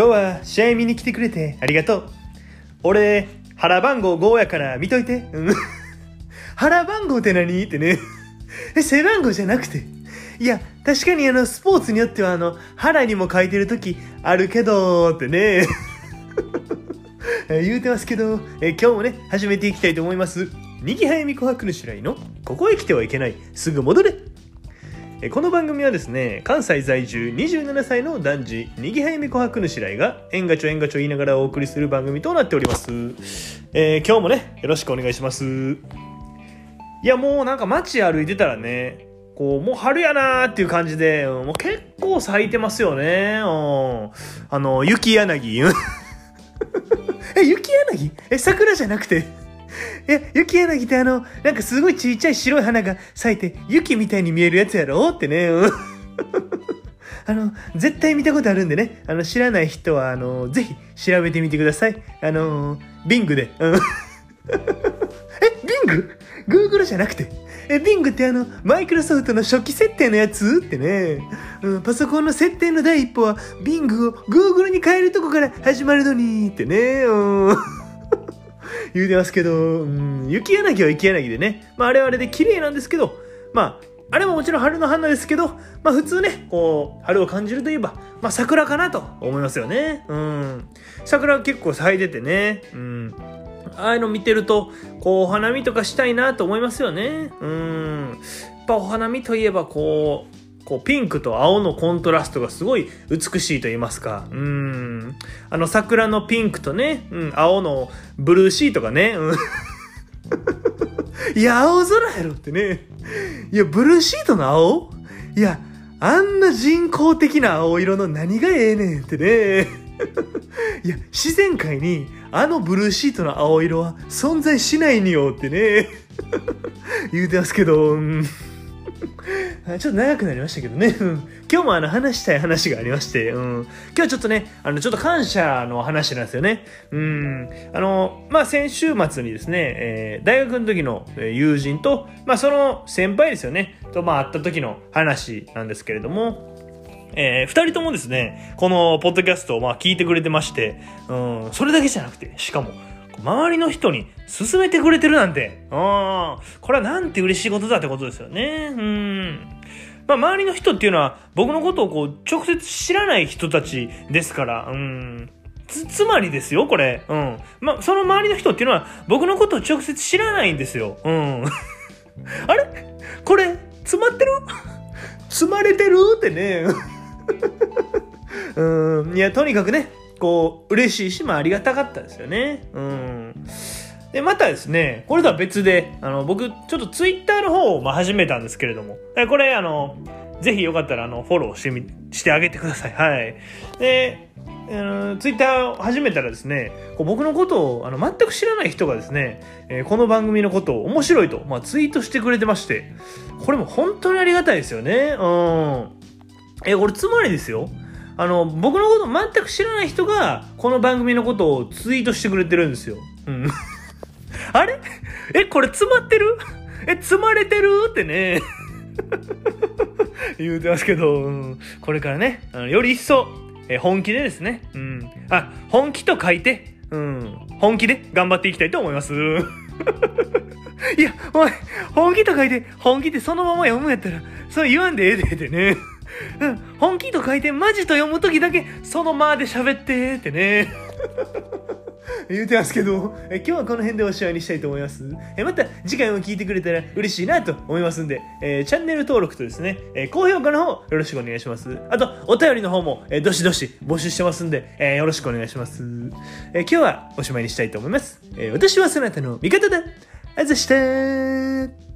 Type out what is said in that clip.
今日は試合見に来てくれてありがとう。俺、腹番号5やから見といて。腹番号って何ってね。え、背番号じゃなくて。いや、確かにあの、スポーツによってはあの、腹にも書いてる時あるけど、ってね。言うてますけど、え今日もね、始めていきたいと思います。にぎはやみ琥珀の白井の、ここへ来てはいけない、すぐ戻れ。この番組はですね、関西在住27歳の男児、にぎはやみ琥珀の白井が、えんがちょえんがちょ言いながらお送りする番組となっております。えー今日もね、よろしくお願いします。いや、もうなんか街歩いてたらね、こう、もう春やなーっていう感じで、もう結構咲いてますよね。うんあの、雪柳。え、雪柳？え、桜じゃなくて。え、雪柳ってあの、なんかすごいちっちゃい白い花が咲いて、雪みたいに見えるやつやろ？ってね。う んあの、絶対見たことあるんでね。あの、知らない人は、あの、ぜひ調べてみてください。あの、ビングで。う んえ、ビング ?Google じゃなくて。え、ビングってあの、マイクロソフトの初期設定のやつ？ってね。うん、パソコンの設定の第一歩は、ビングを Google に変えるとこから始まるのにってね。うん。言うてますけど、うん、雪柳は雪柳でね。まあ、あれはあれで綺麗なんですけど、まあ、あれももちろん春の花ですけど、まあ普通ね、こう、春を感じるといえば、まあ桜かなと思いますよね。うん。桜は結構咲いててね。うん。ああいうの見てると、こう、お花見とかしたいなと思いますよね。うん。やっぱお花見といえば、こう、こうピンクと青のコントラストがすごい美しいと言いますか。うん。あの桜のピンクとね、うん、青のブルーシートがね、うん。いや、青空やろってね。いや、ブルーシートの青？いや、あんな人工的な青色の何がええねんってね。いや、自然界にあのブルーシートの青色は存在しないによってね。言うてますけど、うんちょっと長くなりましたけどね。今日もあの話したい話がありまして、うん、今日ちょっとね、あのちょっと感謝の話なんですよね。うん、あの、まあ、先週末にですね、えー大学の時の友人と、まあ、その先輩ですよね、と、まあ、会った時の話なんですけれども、えー二人ともですね、このポッドキャストをまあ聞いてくれてまして、うん、それだけじゃなくて、しかも、周りの人に勧めてくれてるなんて、うん、これはなんて嬉しいことだってことですよね。うん。まあ、周りの人っていうのは、僕のことをこう、直接知らない人たちですから、うん。つ、つまりですよ、これ。うん。まあ、その周りの人っていうのは、僕のことを直接知らないんですよ。うん。あれ？これ、詰まってる？積まれてる？ってね。うん。いや、とにかくね、こう、嬉しいし、まあ、ありがたかったですよね。うん。で、またですね、これとは別で、あの、僕、ちょっとツイッターの方を、まあ、始めたんですけれども、これ、あの、ぜひよかったら、あの、フォローしてみ、してあげてください。はい。で、ツイッターを始めたらですね、こう僕のことをあの全く知らない人がですね、えーこの番組のことを面白いと、まあ、ツイートしてくれてまして、これも本当にありがたいですよね。うん。え、これつまりですよ。あの、僕のこと全く知らない人が、この番組のことをツイートしてくれてるんですよ。うん。あれ？え、これ詰まってる？え、積まれてる？ってね。言うてますけど、うんこれからね、あのより一層、え本気でですね、うん。あ、本気と書いて、うん。本気で頑張っていきたいと思います。いや、おい、本気と書いて、本気ってそのまま読むやったら、そう言わんでええでってね。うん、本気と書いて、マジと読むときだけ、そのままで喋ってってね。言うてますけど、え今日はこの辺でおしまいにしたいと思います？えまた次回も聞いてくれたら嬉しいなと思いますんで、えチャンネル登録とですね、え高評価の方よろしくお願いします。あと、お便りの方も、えどしどし募集してますんで、えよろしくお願いします。え今日はおしまいにしたいと思います。え私はそなたの味方だあざしたー